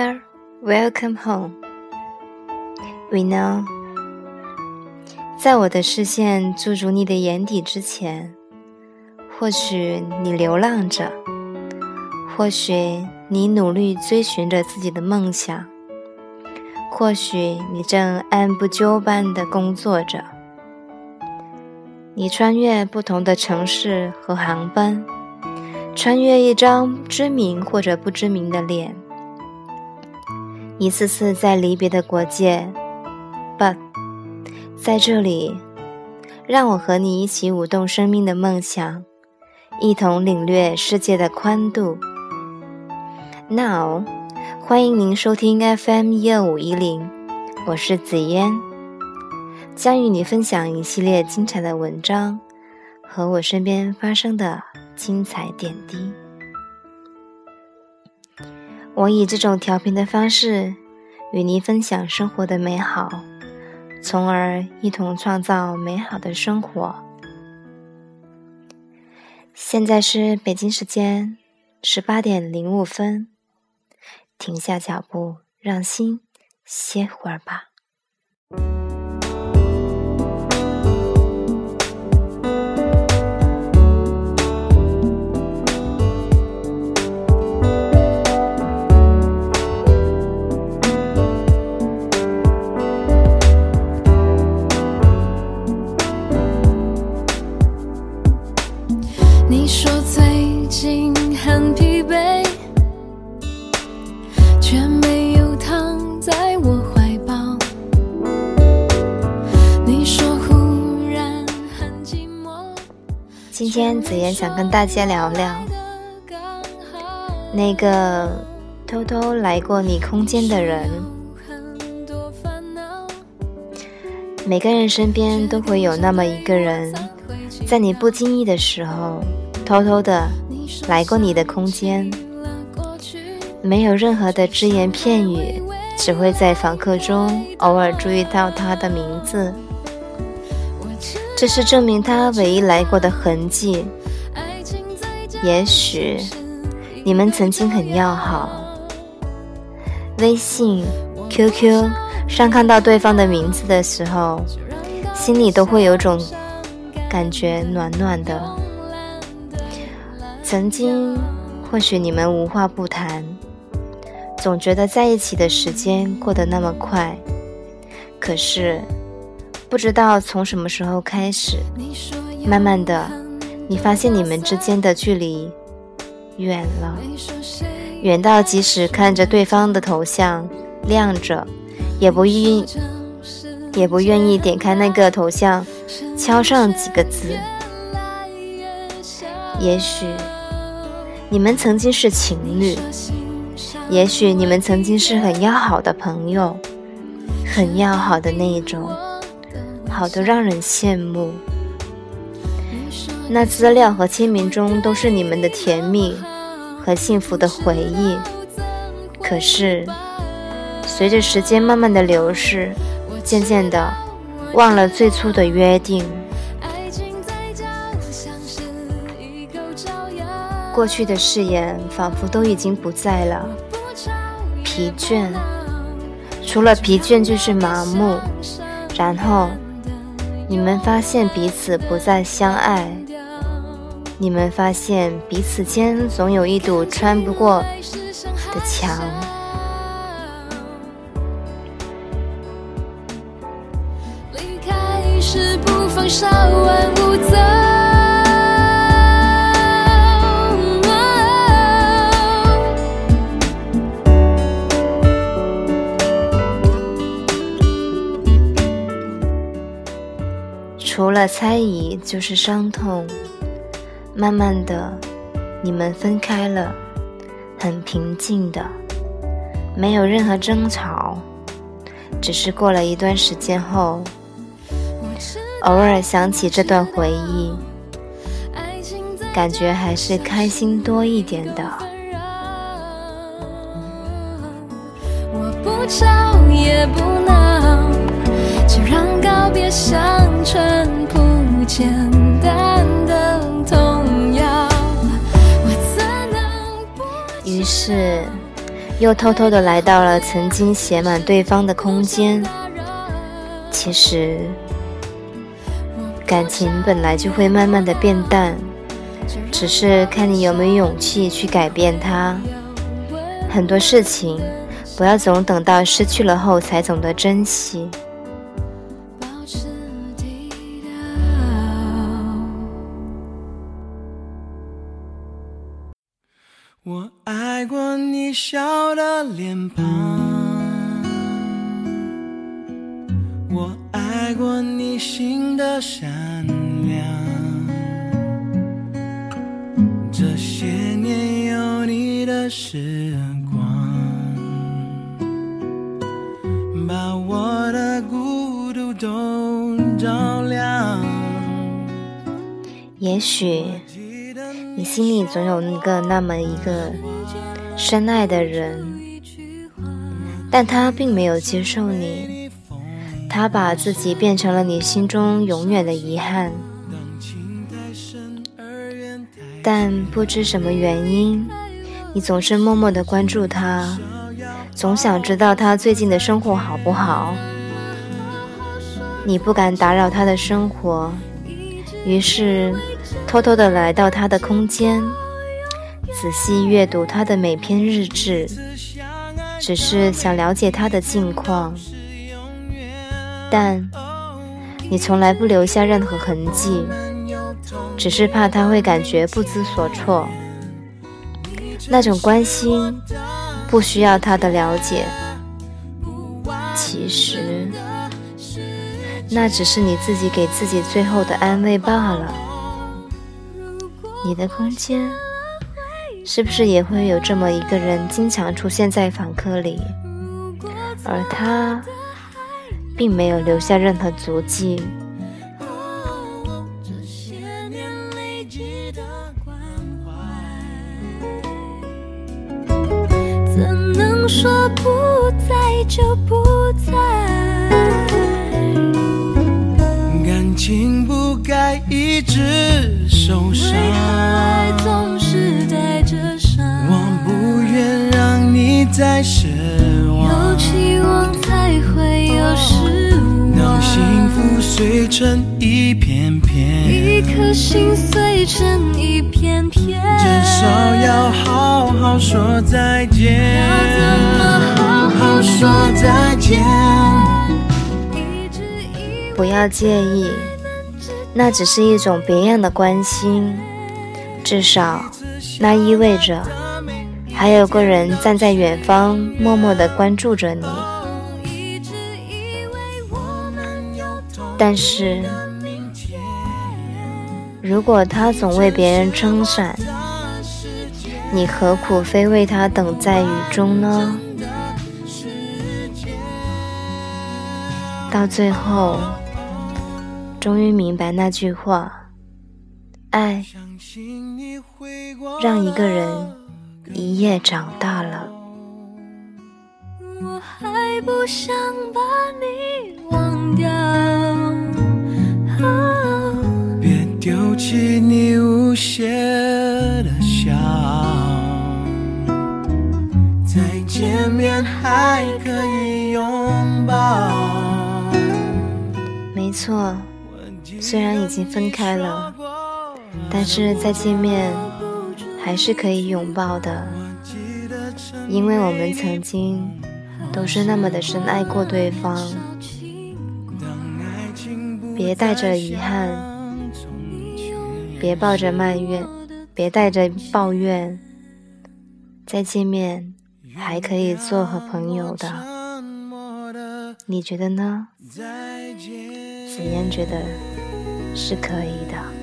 here, welcome home. We know，在我的视线驻足你的眼底之前，或许你流浪着，或许你努力追寻着自己的梦想，或许你正按部就班的工作着。你穿越不同的城市和航班，穿越一张知名或者不知名的脸，一次次在离别的国界。But，在这里，让我和你一起舞动生命的梦想，一同领略世界的宽度。Now，欢迎您收听 FM 一二五一零，我是紫嫣，将与你分享一系列精彩的文章和我身边发生的精彩点滴。我以这种调频的方式与您分享生活的美好。从而一同创造美好的生活。现在是北京时间十八点零五分，停下脚步，让心歇会儿吧。今天子妍想跟大家聊聊那个偷偷来过你空间的人。每个人身边都会有那么一个人，在你不经意的时候，偷偷的来过你的空间，没有任何的只言片语，只会在访客中偶尔注意到他的名字。这是证明他唯一来过的痕迹。也许你们曾经很要好，微信、QQ 上看到对方的名字的时候，心里都会有种感觉暖暖的。曾经或许你们无话不谈，总觉得在一起的时间过得那么快，可是。不知道从什么时候开始，慢慢的，你发现你们之间的距离远了，远到即使看着对方的头像亮着，也不愿也不愿意点开那个头像，敲上几个字。也许你们曾经是情侣，也许你们曾经是很要好的朋友，很要好的那一种。好的，让人羡慕。那资料和签名中都是你们的甜蜜和幸福的回忆。可是，随着时间慢慢的流逝，渐渐的忘了最初的约定。过去的誓言仿佛都已经不在了。疲倦，除了疲倦就是麻木。然后。你们发现彼此不再相爱，你们发现彼此间总有一堵穿不过的墙。离开时不放手，万物了猜疑就是伤痛。慢慢的，你们分开了，很平静的，没有任何争吵，只是过了一段时间后，偶尔想起这段回忆，感觉还是开心多一点的。我不吵也不闹，就让告别像春。简单的童谣。于是，又偷偷的来到了曾经写满对方的空间。其实，感情本来就会慢慢的变淡，只是看你有没有勇气去改变它。很多事情，不要总等到失去了后才懂得珍惜。笑的脸庞，我爱过你心的善良。这些年有你的时光，把我的孤独都照亮。也许。你心里总有那个那么一个深爱的人，但他并没有接受你，他把自己变成了你心中永远的遗憾。但不知什么原因，你总是默默的关注他，总想知道他最近的生活好不好。你不敢打扰他的生活，于是。偷偷的来到他的空间，仔细阅读他的每篇日志，只是想了解他的近况。但你从来不留下任何痕迹，只是怕他会感觉不知所措。那种关心不需要他的了解，其实那只是你自己给自己最后的安慰罢了。你的空间是不是也会有这么一个人经常出现在访客里，而他并没有留下任何足迹？说不在就不在？感情不该一直。受伤，再失望。有期望才会有失望。让幸福碎成一片片，一颗心碎成一片片，至少要好好说再见。要怎么好好说再见？不要介意。那只是一种别样的关心，至少那意味着还有个人站在远方，默默地关注着你。但是，如果他总为别人撑伞，你何苦非为他等在雨中呢？到最后。终于明白那句话：爱让一个人一夜长大了。我还不想把你忘掉，别丢弃你无邪的笑，再见面还可以拥抱。没错。虽然已经分开了，但是再见面还是可以拥抱的，因为我们曾经都是那么的深爱过对方。别带着遗憾，别抱着埋怨，别带着抱怨，再见面还可以做和朋友的，你觉得呢？紫嫣觉得。是可以的。